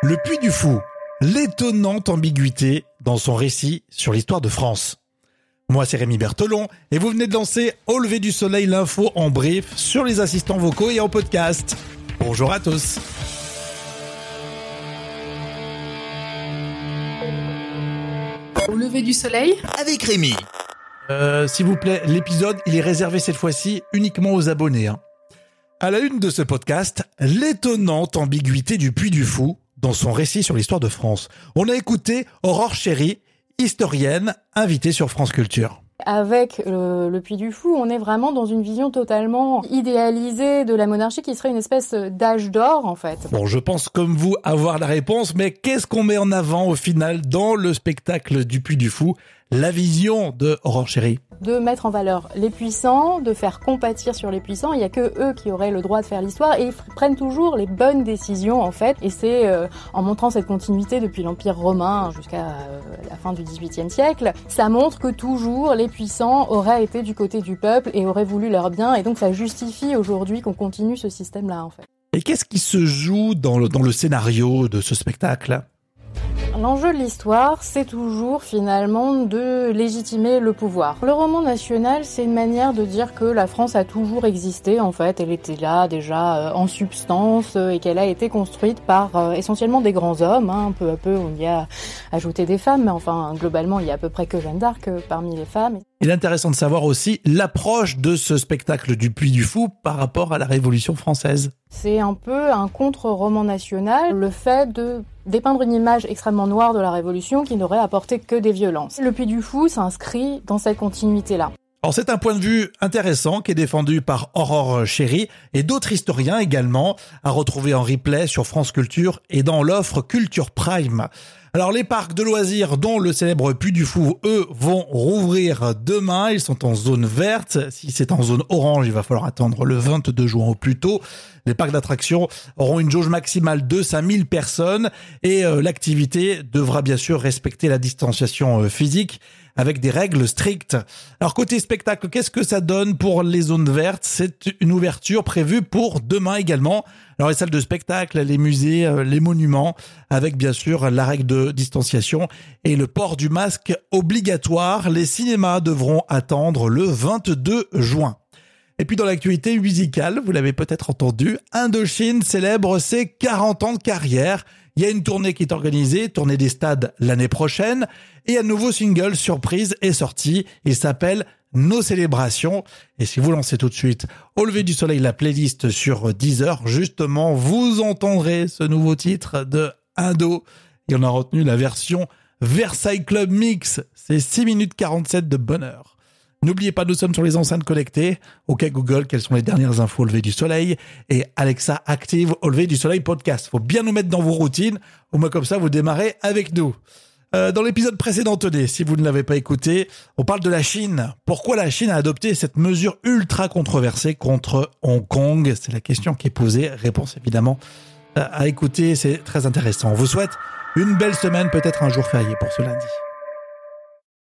Le Puy du Fou, l'étonnante ambiguïté dans son récit sur l'histoire de France. Moi, c'est Rémi Bertolon et vous venez de lancer Au lever du soleil l'info en brief sur les assistants vocaux et en podcast. Bonjour à tous. Au lever du soleil avec Rémi. Euh, S'il vous plaît, l'épisode, il est réservé cette fois-ci uniquement aux abonnés. Hein. À la une de ce podcast, l'étonnante ambiguïté du Puy du Fou dans son récit sur l'histoire de France. On a écouté Aurore Chéry, historienne, invitée sur France Culture. Avec euh, le Puy du Fou, on est vraiment dans une vision totalement idéalisée de la monarchie qui serait une espèce d'âge d'or en fait. Bon, je pense comme vous avoir la réponse, mais qu'est-ce qu'on met en avant au final dans le spectacle du Puy du Fou? La vision de Aurore Chéry de mettre en valeur les puissants, de faire compatir sur les puissants. Il y a que eux qui auraient le droit de faire l'histoire et ils prennent toujours les bonnes décisions en fait. Et c'est euh, en montrant cette continuité depuis l'Empire romain jusqu'à euh, la fin du XVIIIe siècle, ça montre que toujours les puissants auraient été du côté du peuple et auraient voulu leur bien. Et donc ça justifie aujourd'hui qu'on continue ce système-là en fait. Et qu'est-ce qui se joue dans le, dans le scénario de ce spectacle? L'enjeu de l'histoire, c'est toujours finalement de légitimer le pouvoir. Le roman national, c'est une manière de dire que la France a toujours existé, en fait, elle était là déjà euh, en substance euh, et qu'elle a été construite par euh, essentiellement des grands hommes. Hein. Peu à peu, on y a ajouté des femmes, mais enfin, globalement, il y a à peu près que Jeanne d'Arc parmi les femmes. Il est intéressant de savoir aussi l'approche de ce spectacle du Puy du Fou par rapport à la Révolution française. C'est un peu un contre-roman national, le fait de dépeindre une image extrêmement noire de la Révolution qui n'aurait apporté que des violences. Le Puy du Fou s'inscrit dans cette continuité-là. Alors c'est un point de vue intéressant qui est défendu par Aurore Chéry et d'autres historiens également, à retrouver en replay sur France Culture et dans l'offre Culture Prime. Alors les parcs de loisirs dont le célèbre Puy du Fou, eux, vont rouvrir demain. Ils sont en zone verte. Si c'est en zone orange, il va falloir attendre le 22 juin au plus tôt. Les parcs d'attractions auront une jauge maximale de 5000 personnes et euh, l'activité devra bien sûr respecter la distanciation euh, physique avec des règles strictes. Alors côté spectacle, qu'est-ce que ça donne pour les zones vertes? C'est une ouverture prévue pour demain également. Alors les salles de spectacle, les musées, euh, les monuments, avec bien sûr la règle de distanciation et le port du masque obligatoire. Les cinémas devront attendre le 22 juin. Et puis dans l'actualité musicale, vous l'avez peut-être entendu, Indochine célèbre ses 40 ans de carrière. Il y a une tournée qui est organisée, tournée des stades l'année prochaine, et un nouveau single surprise est sorti. Il s'appelle Nos célébrations. Et si vous lancez tout de suite au lever du soleil la playlist sur Deezer, justement, vous entendrez ce nouveau titre de Indo. Et on a retenu la version Versailles Club Mix. C'est 6 minutes 47 de bonheur. N'oubliez pas, nous sommes sur les enceintes connectées. OK Google, quelles sont les dernières infos au lever du soleil? Et Alexa active au lever du soleil podcast. Faut bien nous mettre dans vos routines. Au moins comme ça, vous démarrez avec nous. Euh, dans l'épisode précédent, tenez, si vous ne l'avez pas écouté, on parle de la Chine. Pourquoi la Chine a adopté cette mesure ultra controversée contre Hong Kong? C'est la question qui est posée. Réponse évidemment à écouter, c'est très intéressant. On vous souhaite une belle semaine, peut-être un jour férié pour ce lundi.